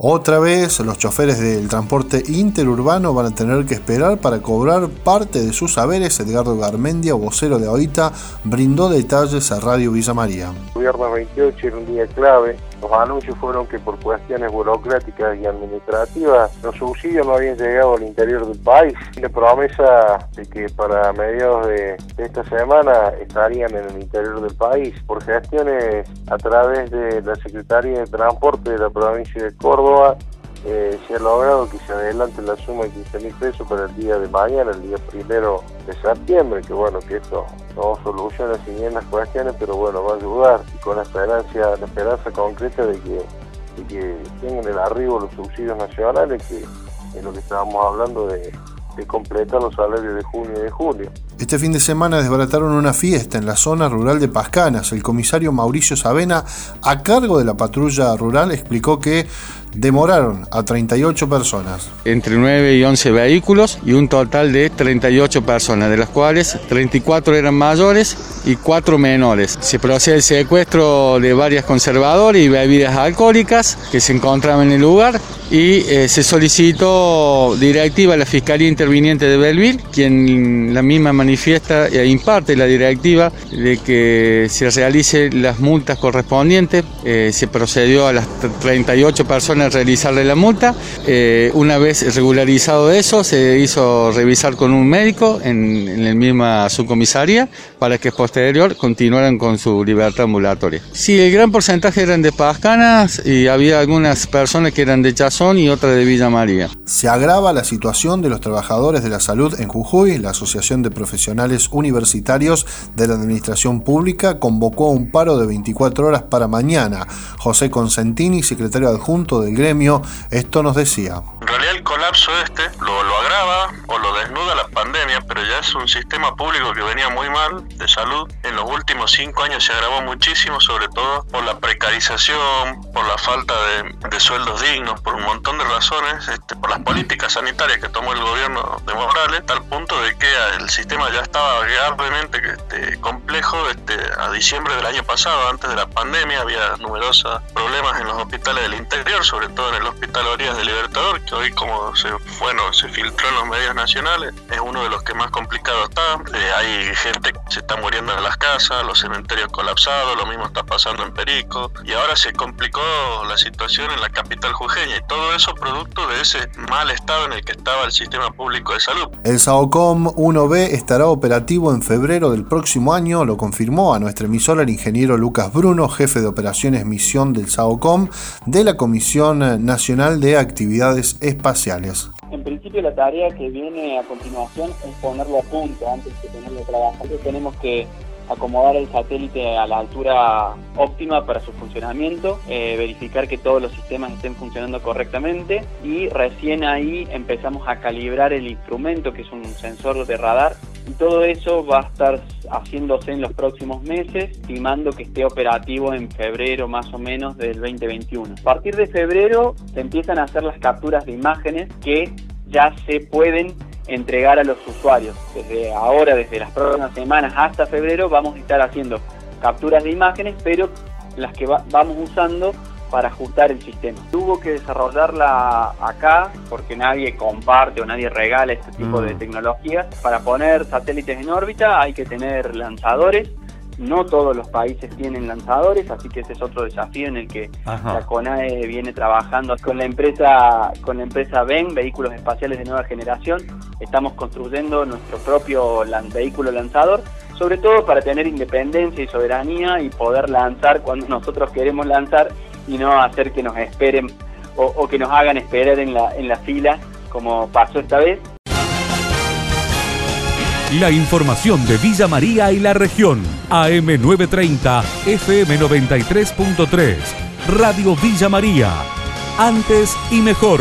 Otra vez, los choferes del transporte interurbano van a tener que esperar para cobrar parte de sus saberes. Edgardo Garmendia, vocero de AOITA, brindó detalles a Radio Villa María. Viernes 28 era un día clave los anuncios fueron que por cuestiones burocráticas y administrativas los subsidios no habían llegado al interior del país. La promesa de que para mediados de esta semana estarían en el interior del país. Por gestiones a través de la Secretaría de Transporte de la provincia de Córdoba, eh, se ha logrado que se adelante la suma de 15 mil pesos para el día de mañana, el día primero de septiembre, que bueno, que esto no soluciona si bien las cuestiones, pero bueno, va a ayudar y con la esperanza, la esperanza concreta de que, de que tengan el arribo los subsidios nacionales, que es lo que estábamos hablando de, de completar los salarios de junio y de julio. Este fin de semana desbarataron una fiesta en la zona rural de Pascanas. El comisario Mauricio Sabena, a cargo de la patrulla rural, explicó que demoraron a 38 personas. Entre 9 y 11 vehículos y un total de 38 personas, de las cuales 34 eran mayores y 4 menores. Se procede el secuestro de varias conservadoras y bebidas alcohólicas que se encontraban en el lugar y eh, se solicitó directiva a la Fiscalía Interviniente de Belville, quien la misma manifiesta e imparte la directiva de que se realicen las multas correspondientes. Eh, se procedió a las 38 personas realizarle la multa. Eh, una vez regularizado eso, se hizo revisar con un médico en, en la misma subcomisaría para que posterior continuaran con su libertad ambulatoria. Sí, el gran porcentaje eran de Pascanas y había algunas personas que eran de Chazón y otras de Villa María. Se agrava la situación de los trabajadores de la salud en Jujuy. La Asociación de Profesionales Universitarios de la Administración Pública convocó un paro de 24 horas para mañana. José Consentini, secretario adjunto del gremio, esto nos decía. Realidad el colapso este lo, lo agrava o lo desnuda la pandemia, pero ya es un sistema público que venía muy mal de salud. En los últimos cinco años se agravó muchísimo, sobre todo por la precarización, por la falta de, de sueldos dignos, por un montón de razones, este, por las políticas sanitarias que tomó el gobierno de Morales, tal punto de que el sistema ya estaba gravemente este, complejo. Este, a diciembre del año pasado, antes de la pandemia, había numerosos problemas en los hospitales del interior, sobre todo en el Hospital Orías de Libertador, hoy como se, bueno, se filtró en los medios nacionales, es uno de los que más complicado está. Eh, hay gente se está muriendo en las casas, los cementerios colapsados, lo mismo está pasando en Perico, y ahora se complicó la situación en la capital jujeña, y todo eso producto de ese mal estado en el que estaba el sistema público de salud. El SAOCOM 1B estará operativo en febrero del próximo año, lo confirmó a nuestra emisora el ingeniero Lucas Bruno, jefe de operaciones misión del SAOCOM de la Comisión Nacional de Actividades Espaciales. En principio la tarea que viene a continuación es ponerlo a punto antes de ponerlo a trabajar. Tenemos que acomodar el satélite a la altura óptima para su funcionamiento, eh, verificar que todos los sistemas estén funcionando correctamente y recién ahí empezamos a calibrar el instrumento que es un sensor de radar y todo eso va a estar haciéndose en los próximos meses, estimando que esté operativo en febrero más o menos del 2021. A partir de febrero se empiezan a hacer las capturas de imágenes que ya se pueden entregar a los usuarios. Desde ahora, desde las próximas semanas hasta febrero, vamos a estar haciendo capturas de imágenes, pero las que va vamos usando para ajustar el sistema. Tuvo que desarrollarla acá porque nadie comparte o nadie regala este tipo mm. de tecnologías. Para poner satélites en órbita hay que tener lanzadores. No todos los países tienen lanzadores, así que ese es otro desafío en el que Ajá. la CONAE viene trabajando con la empresa con la empresa BEN, Vehículos Espaciales de Nueva Generación. Estamos construyendo nuestro propio lan vehículo lanzador, sobre todo para tener independencia y soberanía y poder lanzar cuando nosotros queremos lanzar y no hacer que nos esperen o, que nos hagan esperar en la, en la fila como pasó esta vez. La información de Villa María y la región. AM930, FM93.3. Radio Villa María. Antes y mejor.